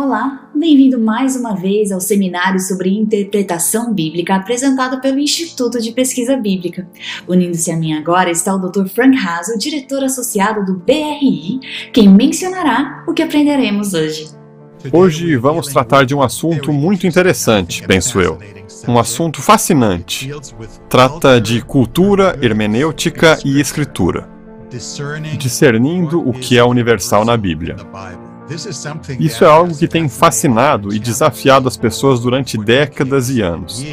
Olá, bem-vindo mais uma vez ao seminário sobre interpretação bíblica apresentado pelo Instituto de Pesquisa Bíblica. Unindo-se a mim agora está o Dr. Frank Hazel, diretor associado do BRI, quem mencionará o que aprenderemos hoje. Hoje vamos tratar de um assunto muito interessante, penso eu. Um assunto fascinante. Trata de cultura, hermenêutica e escritura. Discernindo o que é universal na Bíblia. Isso é algo que tem fascinado e desafiado as pessoas durante décadas e anos.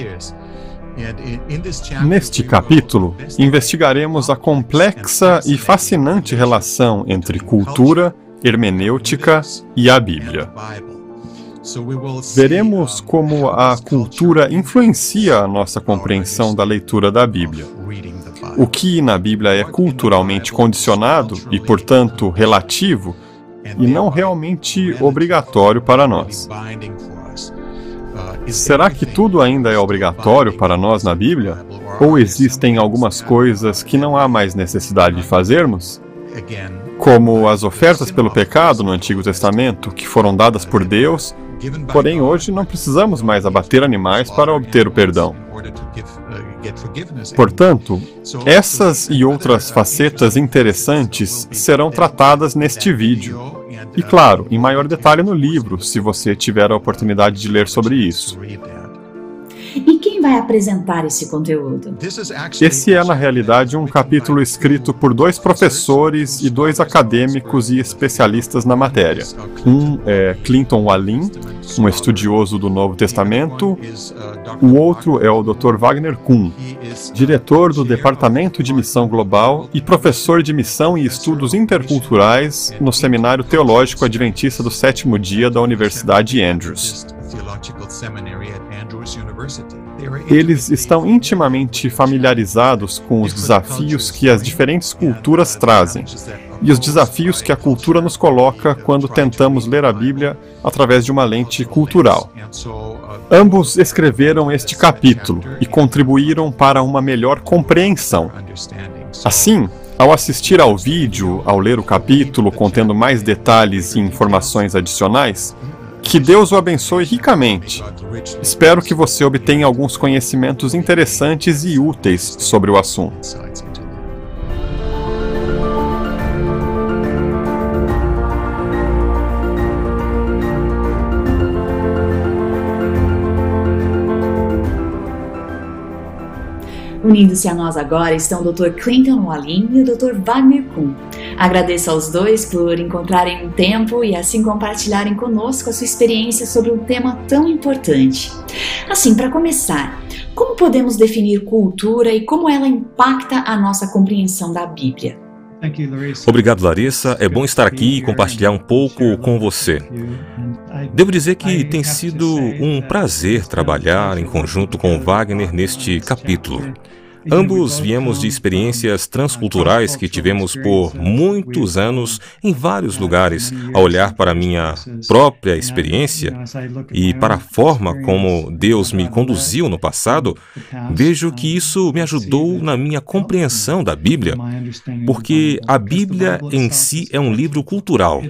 Neste capítulo, investigaremos a complexa e fascinante relação entre cultura, hermenêutica e a Bíblia. Veremos como a cultura influencia a nossa compreensão da leitura da Bíblia. O que na Bíblia é culturalmente condicionado e, portanto, relativo, e não realmente obrigatório para nós. Será que tudo ainda é obrigatório para nós na Bíblia? Ou existem algumas coisas que não há mais necessidade de fazermos? Como as ofertas pelo pecado no Antigo Testamento, que foram dadas por Deus, porém hoje não precisamos mais abater animais para obter o perdão. Portanto, essas e outras facetas interessantes serão tratadas neste vídeo. E claro, em maior detalhe no livro, se você tiver a oportunidade de ler sobre isso. E quem vai apresentar esse conteúdo? Esse é, na realidade, um capítulo escrito por dois professores e dois acadêmicos e especialistas na matéria. Um é Clinton Wallin, um estudioso do Novo Testamento. O outro é o Dr. Wagner Kuhn, diretor do Departamento de Missão Global e professor de Missão e Estudos Interculturais no Seminário Teológico Adventista do Sétimo Dia da Universidade Andrews. Eles estão intimamente familiarizados com os desafios que as diferentes culturas trazem e os desafios que a cultura nos coloca quando tentamos ler a Bíblia através de uma lente cultural. Ambos escreveram este capítulo e contribuíram para uma melhor compreensão. Assim, ao assistir ao vídeo, ao ler o capítulo contendo mais detalhes e informações adicionais, que Deus o abençoe ricamente. Espero que você obtenha alguns conhecimentos interessantes e úteis sobre o assunto. Unindo-se a nós agora estão o Dr. Clinton Wallin e o Dr. Wagner Kuhn. Agradeço aos dois por encontrarem um tempo e assim compartilharem conosco a sua experiência sobre um tema tão importante. Assim, para começar, como podemos definir cultura e como ela impacta a nossa compreensão da Bíblia? Obrigado, Larissa. É bom estar aqui e compartilhar um pouco com você. Devo dizer que tem sido um prazer trabalhar em conjunto com Wagner neste capítulo. Ambos viemos de experiências transculturais que tivemos por muitos anos em vários lugares. A olhar para minha própria experiência e para a forma como Deus me conduziu no passado, vejo que isso me ajudou na minha compreensão da Bíblia, porque a Bíblia em si é um livro cultural.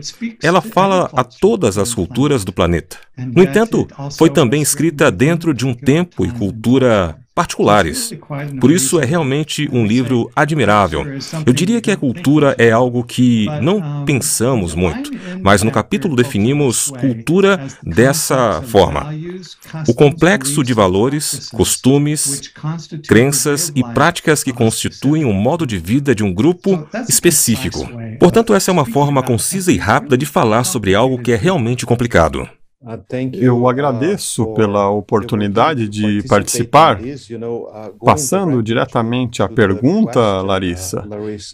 Ela fala a todas as culturas do planeta. No entanto, foi também escrita dentro de um tempo e cultura particulares. Por isso é realmente um livro admirável. Eu diria que a cultura é algo que não pensamos muito, mas no capítulo definimos cultura dessa forma: o complexo de valores, costumes, crenças e práticas que constituem um modo de vida de um grupo específico. Portanto, essa é uma forma concisa e rápida de falar sobre algo que é realmente complicado. Eu uh, agradeço pela oportunidade de participar. Passando diretamente à pergunta, uh, Larissa,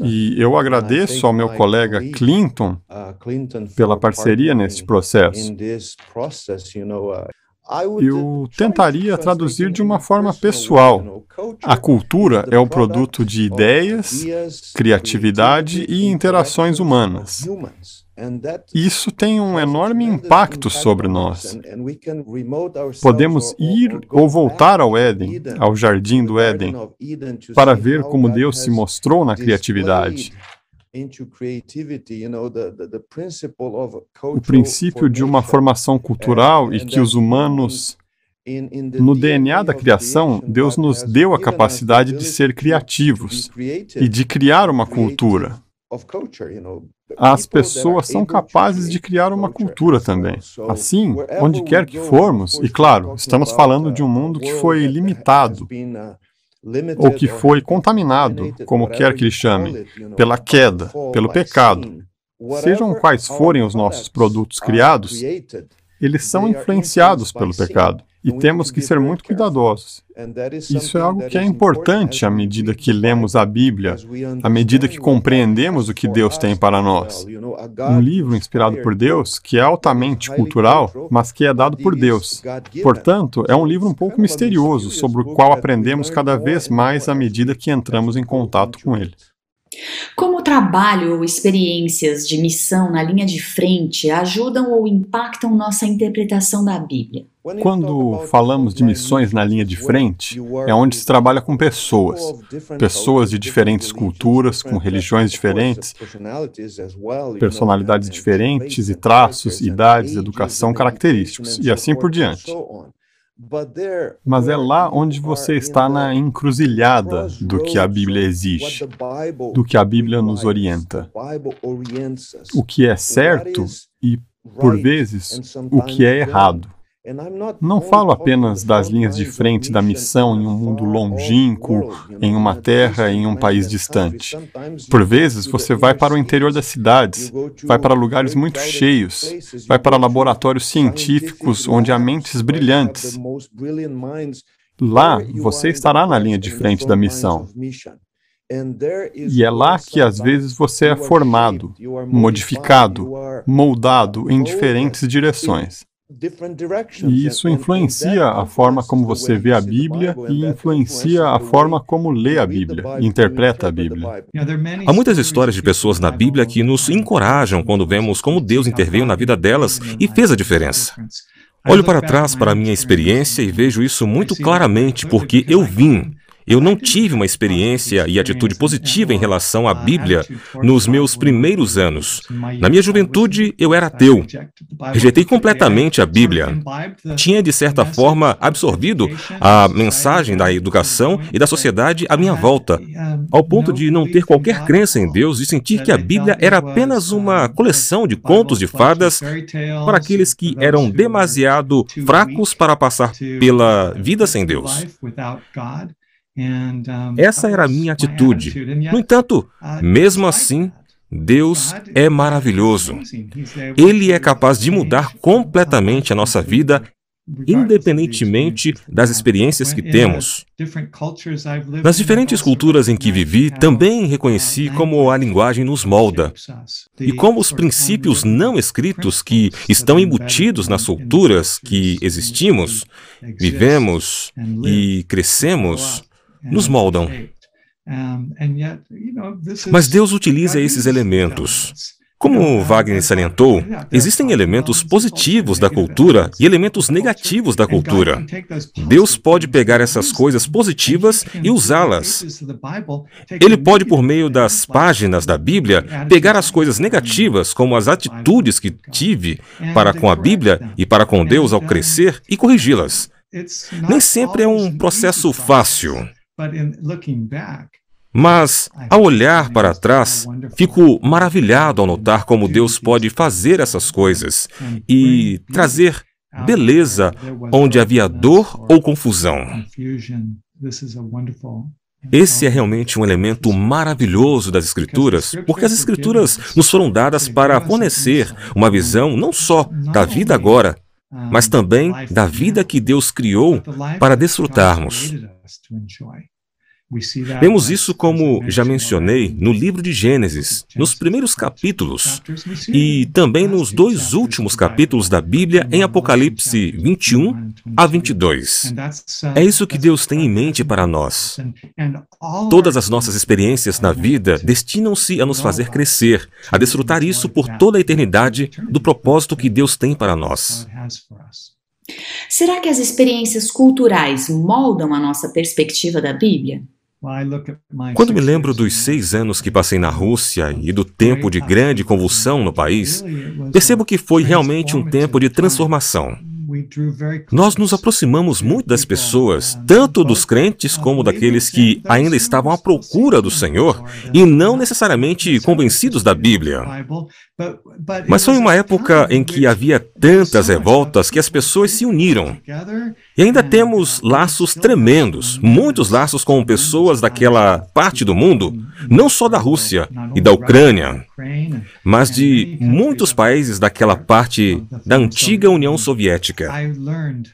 e eu agradeço ao meu colega Clinton uh, pela parceria neste processo. Eu tentaria traduzir de uma forma pessoal. A cultura é o produto de ideias, criatividade e interações humanas. Isso tem um enorme impacto sobre nós. Podemos ir ou voltar ao Éden, ao jardim do Éden, para ver como Deus se mostrou na criatividade. o princípio de uma formação cultural e que os humanos no DNA da criação, Deus nos deu a capacidade de ser criativos e de criar uma cultura. As pessoas são capazes de criar uma cultura também. Assim, onde quer que formos, e claro, estamos falando de um mundo que foi limitado, ou que foi contaminado, como quer que lhe chame, pela queda, pelo pecado. Sejam quais forem os nossos produtos criados, eles são influenciados pelo pecado. E temos que ser muito cuidadosos. Isso é algo que é importante à medida que lemos a Bíblia, à medida que compreendemos o que Deus tem para nós. Um livro inspirado por Deus, que é altamente cultural, mas que é dado por Deus. Portanto, é um livro um pouco misterioso, sobre o qual aprendemos cada vez mais à medida que entramos em contato com ele. Como o trabalho ou experiências de missão na linha de frente ajudam ou impactam nossa interpretação da Bíblia? Quando falamos de missões na linha de frente, é onde se trabalha com pessoas, pessoas de diferentes culturas, com religiões diferentes, personalidades diferentes e traços, idades, educação, característicos, e assim por diante. Mas é lá onde você está na encruzilhada do que a Bíblia exige, do que a Bíblia nos orienta. O que é certo e, por vezes, o que é errado. Não falo apenas das linhas de frente da missão em um mundo longínquo, em uma terra, em um país distante. Por vezes, você vai para o interior das cidades, vai para lugares muito cheios, vai para laboratórios científicos onde há mentes brilhantes. Lá, você estará na linha de frente da missão. E é lá que às vezes você é formado, modificado, moldado em diferentes direções. E isso influencia a forma como você vê a Bíblia e influencia a forma como lê a Bíblia, interpreta a Bíblia. Há muitas histórias de pessoas na Bíblia que nos encorajam quando vemos como Deus interveio na vida delas e fez a diferença. Olho para trás para a minha experiência e vejo isso muito claramente porque eu vim eu não tive uma experiência e atitude positiva em relação à Bíblia nos meus primeiros anos. Na minha juventude, eu era ateu. Rejeitei completamente a Bíblia. Tinha, de certa forma, absorvido a mensagem da educação e da sociedade à minha volta, ao ponto de não ter qualquer crença em Deus e sentir que a Bíblia era apenas uma coleção de contos de fadas para aqueles que eram demasiado fracos para passar pela vida sem Deus. Essa era a minha atitude. No entanto, mesmo assim, Deus é maravilhoso. Ele é capaz de mudar completamente a nossa vida, independentemente das experiências que temos. Nas diferentes culturas em que vivi, também reconheci como a linguagem nos molda. e como os princípios não escritos que estão embutidos nas culturas que existimos, vivemos e crescemos nos moldam. Mas Deus utiliza esses elementos. Como Wagner salientou, existem elementos positivos da cultura e elementos negativos da cultura. Deus pode pegar essas coisas positivas e usá-las. Ele pode, por meio das páginas da Bíblia, pegar as coisas negativas, como as atitudes que tive para com a Bíblia e para com Deus ao crescer, e corrigi-las. Nem sempre é um processo fácil. Mas, ao olhar para trás, fico maravilhado ao notar como Deus pode fazer essas coisas e trazer beleza onde havia dor ou confusão. Esse é realmente um elemento maravilhoso das Escrituras, porque as Escrituras nos foram dadas para fornecer uma visão não só da vida agora, mas também da vida que Deus criou para desfrutarmos. Vemos isso, como já mencionei, no livro de Gênesis, nos primeiros capítulos, e também nos dois últimos capítulos da Bíblia, em Apocalipse 21 a 22. É isso que Deus tem em mente para nós. Todas as nossas experiências na vida destinam-se a nos fazer crescer, a desfrutar isso por toda a eternidade do propósito que Deus tem para nós. Será que as experiências culturais moldam a nossa perspectiva da Bíblia? Quando me lembro dos seis anos que passei na Rússia e do tempo de grande convulsão no país, percebo que foi realmente um tempo de transformação. Nós nos aproximamos muito das pessoas, tanto dos crentes como daqueles que ainda estavam à procura do Senhor e não necessariamente convencidos da Bíblia. Mas foi uma época em que havia tantas revoltas que as pessoas se uniram. E ainda temos laços tremendos, muitos laços com pessoas daquela parte do mundo, não só da Rússia e da Ucrânia, mas de muitos países daquela parte da antiga União Soviética.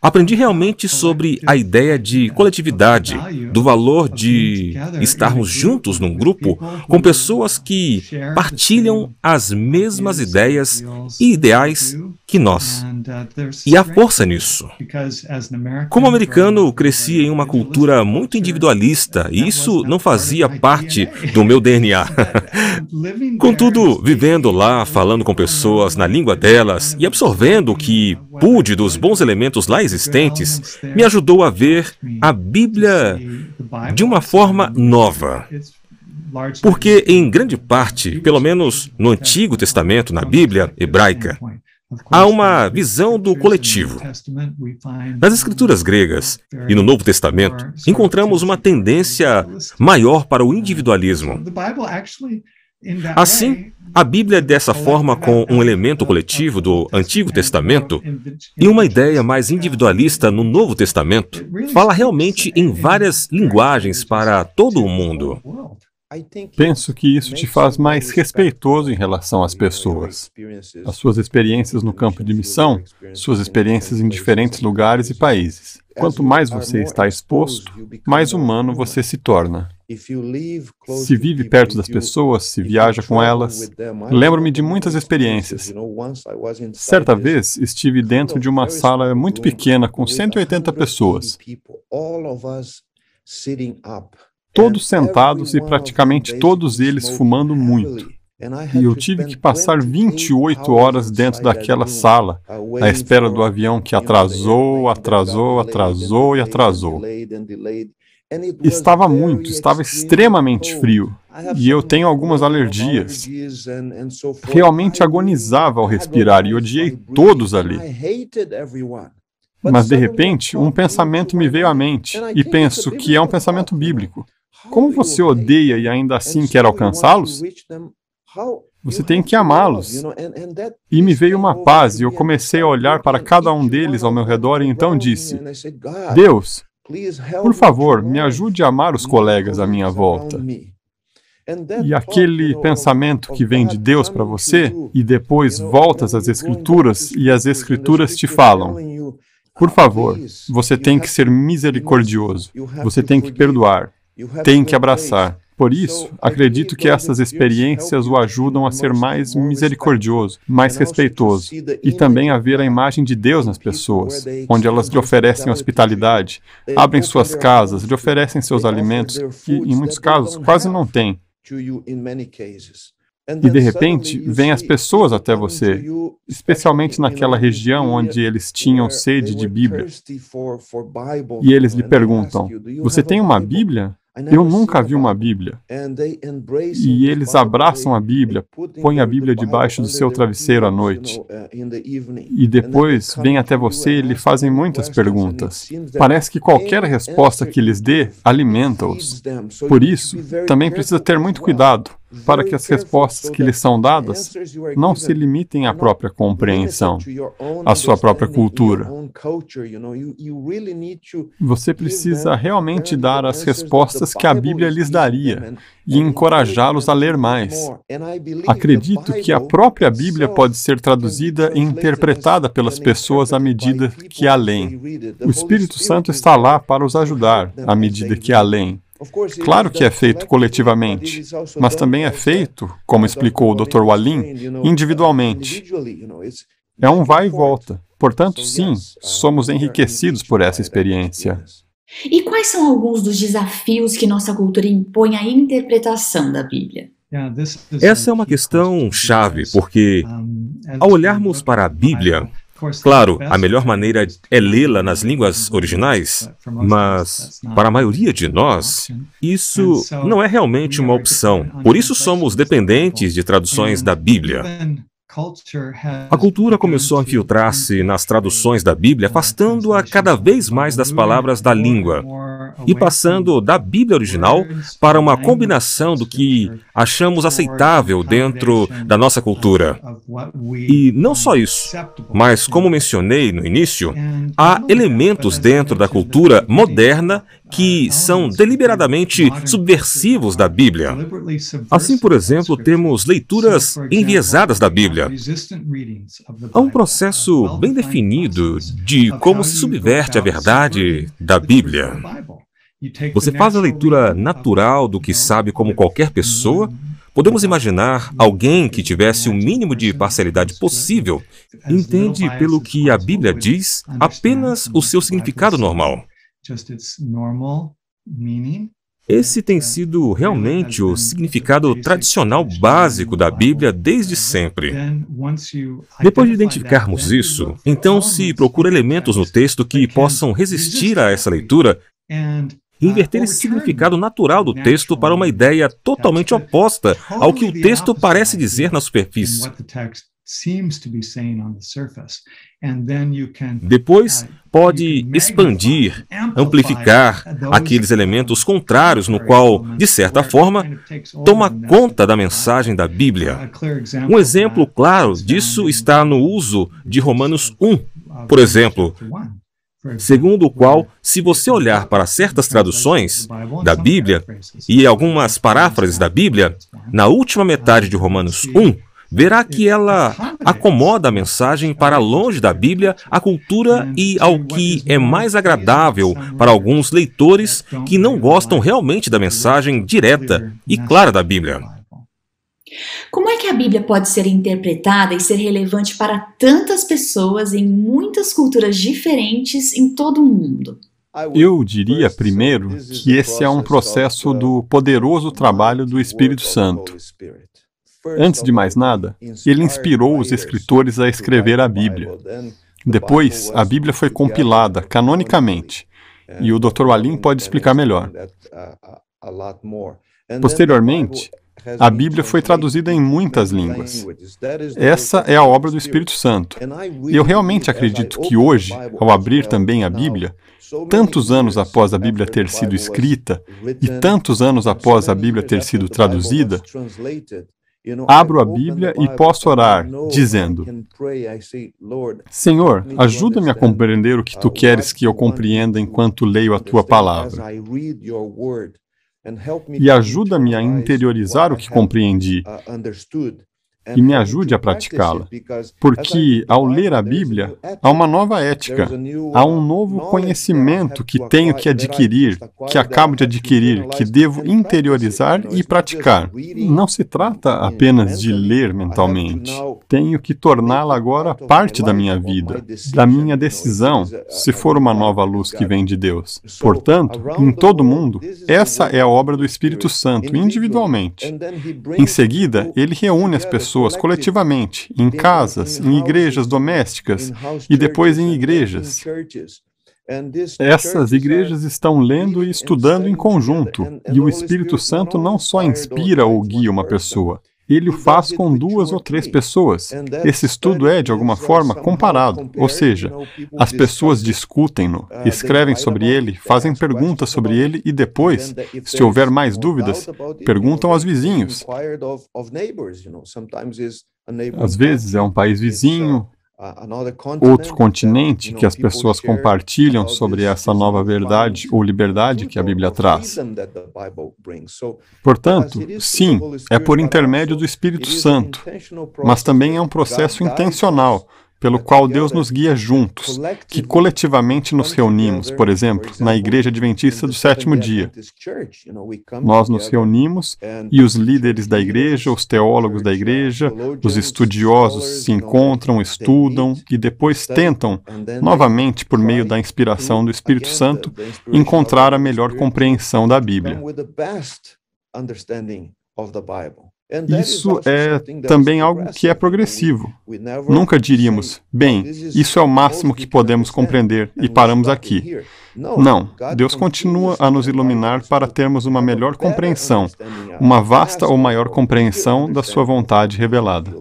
Aprendi realmente sobre a ideia de coletividade, do valor de estarmos juntos num grupo com pessoas que partilham as mesmas ideias e ideais que nós. E há força nisso. Como americano, cresci em uma cultura muito individualista e isso não fazia parte do meu DNA. Contudo, vivendo lá, falando com pessoas na língua delas e absorvendo o que pude dos bons elementos lá existentes, me ajudou a ver a Bíblia de uma forma nova. Porque, em grande parte, pelo menos no Antigo Testamento, na Bíblia hebraica, há uma visão do coletivo. Nas escrituras gregas e no Novo Testamento, encontramos uma tendência maior para o individualismo. Assim, a Bíblia, dessa forma, com um elemento coletivo do Antigo Testamento e uma ideia mais individualista no Novo Testamento, fala realmente em várias linguagens para todo o mundo. Penso que isso te faz mais respeitoso em relação às pessoas. As suas experiências no campo de missão, suas experiências em diferentes lugares e países. Quanto mais você está exposto, mais humano você se torna. Se vive perto das pessoas, se viaja com elas. Lembro-me de muitas experiências. Certa vez estive dentro de uma sala muito pequena com 180 pessoas todos sentados e praticamente todos eles fumando muito. E eu tive que passar 28 horas dentro daquela sala, à espera do avião que atrasou, atrasou, atrasou e atrasou. Estava muito, estava extremamente frio. E eu tenho algumas alergias. Realmente agonizava ao respirar e odiei todos ali. Mas de repente, um pensamento me veio à mente, e penso que é um pensamento bíblico. Como você odeia e ainda assim quer alcançá-los? Você tem que amá-los. E me veio uma paz, e eu comecei a olhar para cada um deles ao meu redor e então disse: Deus, por favor, me ajude a amar os colegas à minha volta. E aquele pensamento que vem de Deus para você, e depois voltas às Escrituras, e as Escrituras te falam: por favor, você tem que ser misericordioso, você tem que perdoar, tem que abraçar. Por isso, acredito que essas experiências o ajudam a ser mais misericordioso, mais respeitoso e também a ver a imagem de Deus nas pessoas, onde elas lhe oferecem hospitalidade, abrem suas casas, lhe oferecem seus alimentos, que em muitos casos quase não têm. E de repente, vêm as pessoas até você, especialmente naquela região onde eles tinham sede de Bíblia. E eles lhe perguntam: Você tem uma Bíblia? Eu nunca vi uma Bíblia. E eles abraçam a Bíblia, põem a Bíblia debaixo do seu travesseiro à noite. E depois vêm até você e lhe fazem muitas perguntas. Parece que qualquer resposta que lhes dê alimenta-os. Por isso, também precisa ter muito cuidado para que as respostas que lhes são dadas não se limitem à própria compreensão, à sua própria cultura. Você precisa realmente dar as respostas que a Bíblia lhes daria e encorajá-los a ler mais. Acredito que a própria Bíblia pode ser traduzida e interpretada pelas pessoas à medida que a leem. O Espírito Santo está lá para os ajudar à medida que a leem. Claro que é feito coletivamente, mas também é feito, como explicou o Dr. Walin, individualmente. É um vai e volta. Portanto, sim, somos enriquecidos por essa experiência. E quais são alguns dos desafios que nossa cultura impõe à interpretação da Bíblia? Essa é uma questão chave, porque ao olharmos para a Bíblia, Claro, a melhor maneira é lê-la nas línguas originais, mas para a maioria de nós, isso não é realmente uma opção. Por isso somos dependentes de traduções da Bíblia. A cultura começou a infiltrar-se nas traduções da Bíblia, afastando-a cada vez mais das palavras da língua e passando da Bíblia original para uma combinação do que achamos aceitável dentro da nossa cultura. E não só isso, mas como mencionei no início, há elementos dentro da cultura moderna que são deliberadamente subversivos da Bíblia. Assim, por exemplo, temos leituras enviesadas da Bíblia. Há um processo bem definido de como se subverte a verdade da Bíblia. Você faz a leitura natural do que sabe como qualquer pessoa. Podemos imaginar alguém que tivesse o mínimo de parcialidade possível, entende pelo que a Bíblia diz apenas o seu significado normal. Esse tem sido realmente o significado tradicional básico da Bíblia desde sempre. Depois de identificarmos isso, então se procura elementos no texto que possam resistir a essa leitura e inverter esse significado natural do texto para uma ideia totalmente oposta ao que o texto parece dizer na superfície. Depois, pode expandir, amplificar aqueles elementos contrários no qual, de certa forma, toma conta da mensagem da Bíblia. Um exemplo claro disso está no uso de Romanos 1. Por exemplo, segundo o qual, se você olhar para certas traduções da Bíblia e algumas paráfrases da Bíblia, na última metade de Romanos 1, verá que ela acomoda a mensagem para longe da Bíblia, a cultura e ao que é mais agradável para alguns leitores que não gostam realmente da mensagem direta e clara da Bíblia. Como é que a Bíblia pode ser interpretada e ser relevante para tantas pessoas em muitas culturas diferentes em todo o mundo? Eu diria primeiro que esse é um processo do poderoso trabalho do Espírito Santo. Antes de mais nada, ele inspirou os escritores a escrever a Bíblia. Depois, a Bíblia foi compilada canonicamente, e o Dr. Walim pode explicar melhor. Posteriormente, a Bíblia foi traduzida em muitas línguas. Essa é a obra do Espírito Santo. E eu realmente acredito que hoje, ao abrir também a Bíblia, tantos anos após a Bíblia ter sido escrita e tantos anos após a Bíblia ter sido traduzida, abro a Bíblia e posso orar, dizendo: Senhor, ajuda-me a compreender o que tu queres que eu compreenda enquanto leio a tua palavra. E ajuda-me a interiorizar o que compreendi e me ajude a praticá-la. Porque, ao ler a Bíblia, há uma nova ética, há um novo conhecimento que tenho que adquirir, que acabo de adquirir, que devo interiorizar e praticar. Não se trata apenas de ler mentalmente. Tenho que torná-la agora parte da minha vida, da minha decisão, se for uma nova luz que vem de Deus. Portanto, em todo o mundo, essa é a obra do Espírito Santo, individualmente. Em seguida, ele reúne as pessoas pessoas coletivamente, em casas, em igrejas domésticas e depois em igrejas. Essas igrejas estão lendo e estudando em conjunto, e o Espírito Santo não só inspira ou guia uma pessoa, ele o faz com duas ou três pessoas. Esse estudo é, de alguma forma, comparado, ou seja, as pessoas discutem-no, escrevem sobre ele, fazem perguntas sobre ele e depois, se houver mais dúvidas, perguntam aos vizinhos. Às vezes é um país vizinho, outro continente que as pessoas compartilham sobre essa nova verdade ou liberdade que a Bíblia traz. Portanto, sim, é por intermédio do Espírito Santo, mas também é um processo intencional pelo qual Deus nos guia juntos, que coletivamente nos reunimos, por exemplo, na Igreja Adventista do Sétimo Dia. Nós nos reunimos e os líderes da igreja, os teólogos da igreja, os estudiosos se encontram, estudam e depois tentam, novamente por meio da inspiração do Espírito Santo, encontrar a melhor compreensão da Bíblia. Isso é também algo que é progressivo. Nunca diríamos, bem, isso é o máximo que podemos compreender e paramos aqui. Não, Deus continua a nos iluminar para termos uma melhor compreensão, uma vasta ou maior compreensão da Sua vontade revelada.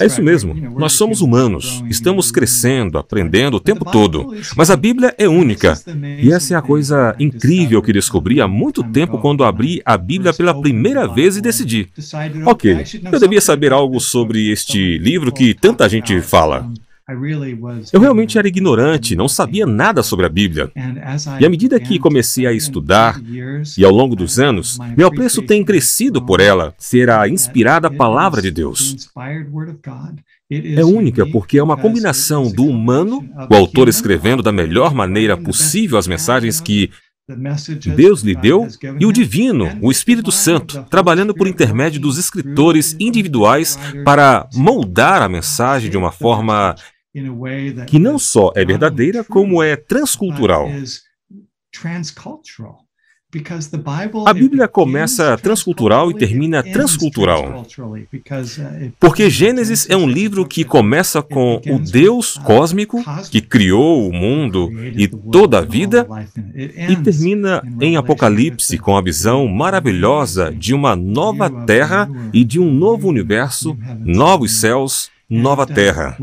É isso mesmo. Nós somos humanos. Estamos crescendo, aprendendo o tempo todo. Mas a Bíblia é única. E essa é a coisa incrível que descobri há muito tempo quando abri a Bíblia pela primeira vez e decidi: ok, eu devia saber algo sobre este livro que tanta gente fala. Eu realmente era ignorante, não sabia nada sobre a Bíblia. E à medida que comecei a estudar, e ao longo dos anos, meu apreço tem crescido por ela, ser a inspirada palavra de Deus. É única porque é uma combinação do humano, o autor escrevendo da melhor maneira possível as mensagens que Deus lhe deu, e o divino, o Espírito Santo, trabalhando por intermédio dos escritores individuais para moldar a mensagem de uma forma que não só é verdadeira, como é transcultural. A Bíblia começa transcultural e termina transcultural. Porque Gênesis é um livro que começa com o Deus cósmico que criou o mundo e toda a vida e termina em Apocalipse com a visão maravilhosa de uma nova terra e de um novo universo, novos céus nova terra.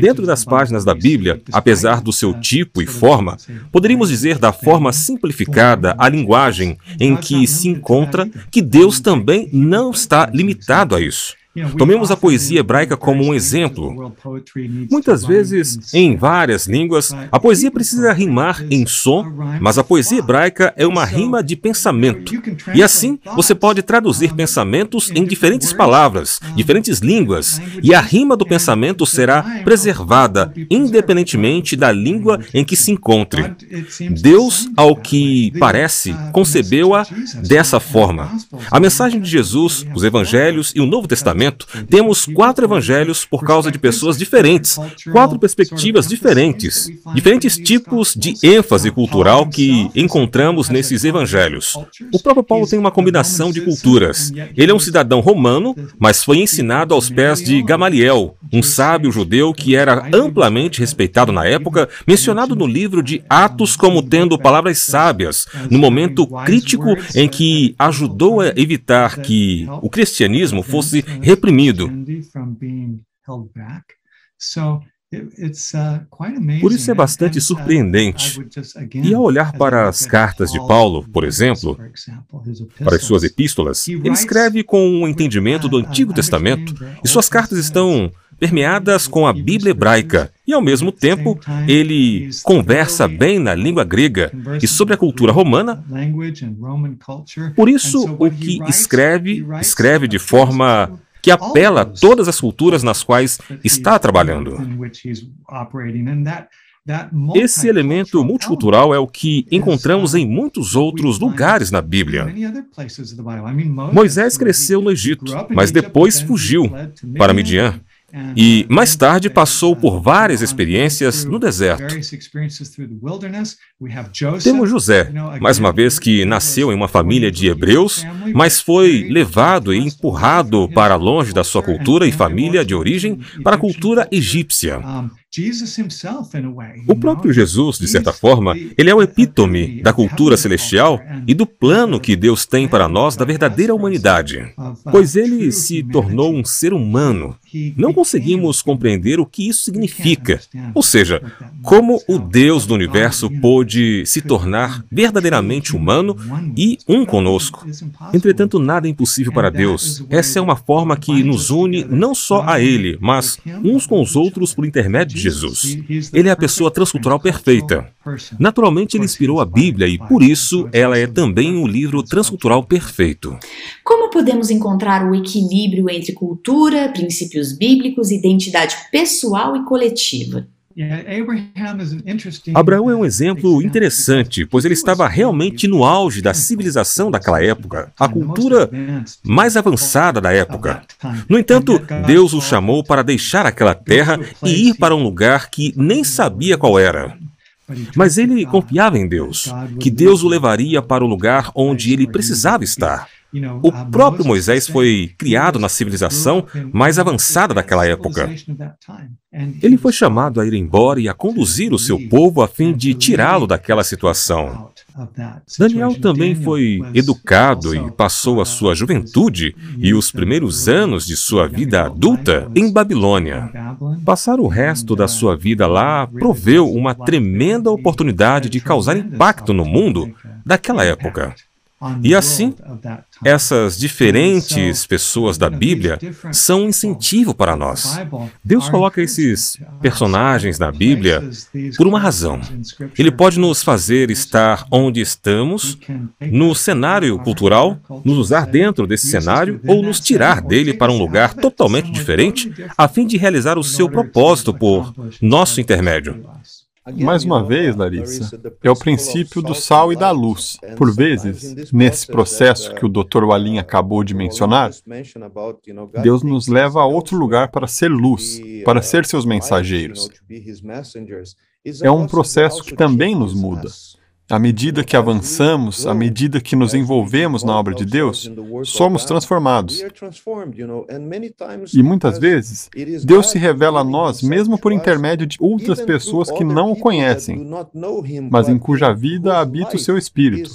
Dentro das páginas da Bíblia, apesar do seu tipo e forma, poderíamos dizer da forma simplificada a linguagem em que se encontra que Deus também não está limitado a isso. Tomemos a poesia hebraica como um exemplo. Muitas vezes, em várias línguas, a poesia precisa rimar em som, mas a poesia hebraica é uma rima de pensamento. E assim, você pode traduzir pensamentos em diferentes palavras, diferentes línguas, e a rima do pensamento será preservada, independentemente da língua em que se encontre. Deus, ao que parece, concebeu-a dessa forma. A mensagem de Jesus, os evangelhos e o Novo Testamento Testamento, temos quatro evangelhos por causa de pessoas diferentes, quatro perspectivas diferentes, diferentes tipos de ênfase cultural que encontramos nesses evangelhos. O próprio Paulo tem uma combinação de culturas. Ele é um cidadão romano, mas foi ensinado aos pés de Gamaliel, um sábio judeu que era amplamente respeitado na época, mencionado no livro de Atos como tendo palavras sábias, no momento crítico em que ajudou a evitar que o cristianismo fosse reprimido. Por isso é bastante surpreendente. E ao olhar para as cartas de Paulo, por exemplo, para as suas epístolas, ele escreve com um entendimento do Antigo Testamento e suas cartas estão permeadas com a Bíblia hebraica, e ao mesmo tempo ele conversa bem na língua grega e sobre a cultura romana. Por isso, o que escreve, escreve de forma que apela a todas as culturas nas quais está trabalhando. Esse elemento multicultural é o que encontramos em muitos outros lugares na Bíblia. Moisés cresceu no Egito, mas depois fugiu para Midian. E mais tarde passou por várias experiências no deserto. Temos José, mais uma vez que nasceu em uma família de hebreus, mas foi levado e empurrado para longe da sua cultura e família de origem para a cultura egípcia. O próprio Jesus, de certa forma, ele é o epítome da cultura celestial e do plano que Deus tem para nós da verdadeira humanidade, pois ele se tornou um ser humano. Não conseguimos compreender o que isso significa, ou seja, como o Deus do universo pôde se tornar verdadeiramente humano e um conosco. Entretanto, nada é impossível para Deus. Essa é uma forma que nos une não só a Ele, mas uns com os outros por intermédio de Jesus. Ele é a pessoa transcultural perfeita. Naturalmente, ele inspirou a Bíblia e, por isso, ela é também o livro transcultural perfeito. Como podemos encontrar o equilíbrio entre cultura, princípios bíblicos, identidade pessoal e coletiva? Abraão é um exemplo interessante, pois ele estava realmente no auge da civilização daquela época, a cultura mais avançada da época. No entanto, Deus o chamou para deixar aquela terra e ir para um lugar que nem sabia qual era. Mas ele confiava em Deus, que Deus o levaria para o lugar onde ele precisava estar. O próprio Moisés foi criado na civilização mais avançada daquela época. Ele foi chamado a ir embora e a conduzir o seu povo a fim de tirá-lo daquela situação. Daniel também foi educado e passou a sua juventude e os primeiros anos de sua vida adulta em Babilônia. Passar o resto da sua vida lá proveu uma tremenda oportunidade de causar impacto no mundo daquela época. E assim, essas diferentes pessoas da Bíblia são um incentivo para nós. Deus coloca esses personagens na Bíblia por uma razão. Ele pode nos fazer estar onde estamos, no cenário cultural, nos usar dentro desse cenário ou nos tirar dele para um lugar totalmente diferente, a fim de realizar o seu propósito por nosso intermédio. Mais uma vez, Larissa, é o princípio do sal e da luz. Por vezes, nesse processo que o Dr. Walin acabou de mencionar, Deus nos leva a outro lugar para ser luz, para ser seus mensageiros. É um processo que também nos muda. À medida que avançamos, à medida que nos envolvemos na obra de Deus, somos transformados. E muitas vezes, Deus se revela a nós mesmo por intermédio de outras pessoas que não o conhecem, mas em cuja vida habita o seu Espírito.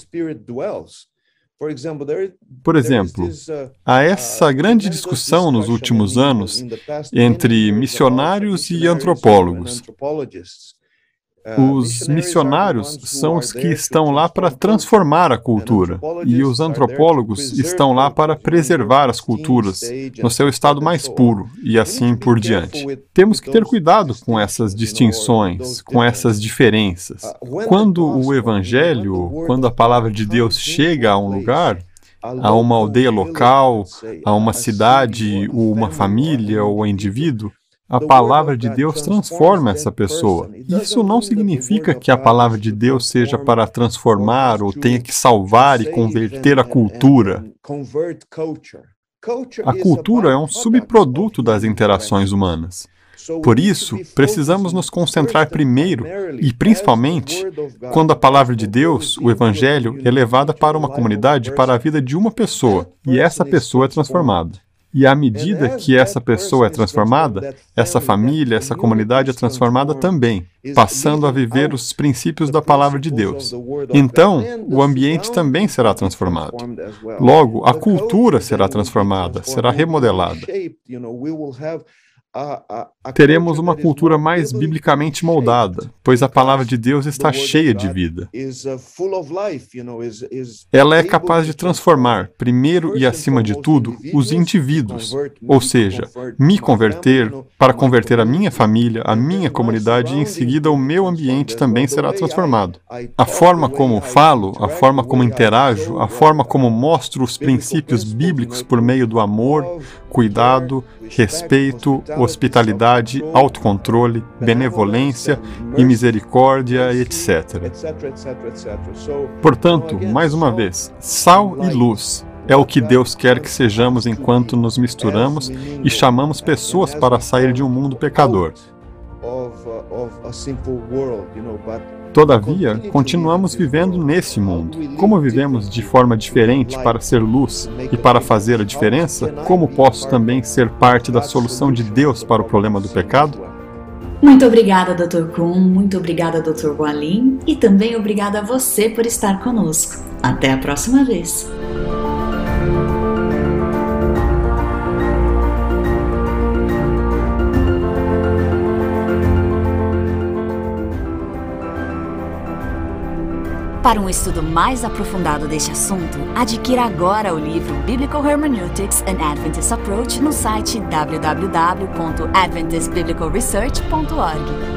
Por exemplo, há essa grande discussão nos últimos anos entre missionários e antropólogos. Ah, os missionários são os que estão lá para transformar a cultura, e os antropólogos estão lá para preservar as culturas no seu estado mais puro, e assim por diante. Temos que ter cuidado com essas distinções, com essas diferenças. Uh, quando o Evangelho, quando a palavra de Deus chega a um lugar, a uma aldeia local, a uma cidade, ou uma família ou indivíduo, a palavra de Deus transforma essa pessoa. Isso não significa que a palavra de Deus seja para transformar ou tenha que salvar e converter a cultura. A cultura é um subproduto das interações humanas. Por isso, precisamos nos concentrar primeiro e principalmente quando a palavra de Deus, o Evangelho, é levada para uma comunidade, para a vida de uma pessoa, e essa pessoa é transformada. E à medida que essa pessoa é transformada, essa família, essa comunidade é transformada também, passando a viver os princípios da palavra de Deus. Então, o ambiente também será transformado. Logo, a cultura será transformada, será remodelada teremos uma cultura mais biblicamente moldada, pois a palavra de Deus está cheia de vida. Ela é capaz de transformar, primeiro e acima de tudo, os indivíduos, ou seja, me converter para converter a minha família, a minha comunidade e em seguida o meu ambiente também será transformado. A forma como falo, a forma como interajo, a forma como mostro os princípios bíblicos por meio do amor, cuidado, respeito, hospitalidade, autocontrole, benevolência e misericórdia, etc. Portanto, mais uma vez, sal e luz é o que Deus quer que sejamos enquanto nos misturamos e chamamos pessoas para sair de um mundo pecador. Todavia, continuamos vivendo nesse mundo. Como vivemos de forma diferente para ser luz e para fazer a diferença, como posso também ser parte da solução de Deus para o problema do pecado? Muito obrigada, Dr. Kuhn, muito obrigada, Dr. Gualin, e também obrigada a você por estar conosco. Até a próxima vez. Para um estudo mais aprofundado deste assunto, adquira agora o livro Biblical Hermeneutics and Adventist Approach no site www.adventistbiblicalresearch.org.